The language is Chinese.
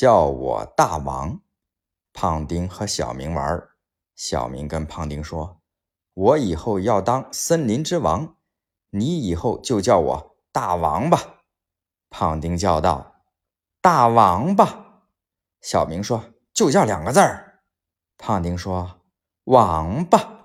叫我大王。胖丁和小明玩，小明跟胖丁说：“我以后要当森林之王，你以后就叫我大王吧。”胖丁叫道：“大王吧。”小明说：“就叫两个字儿。”胖丁说：“王八。”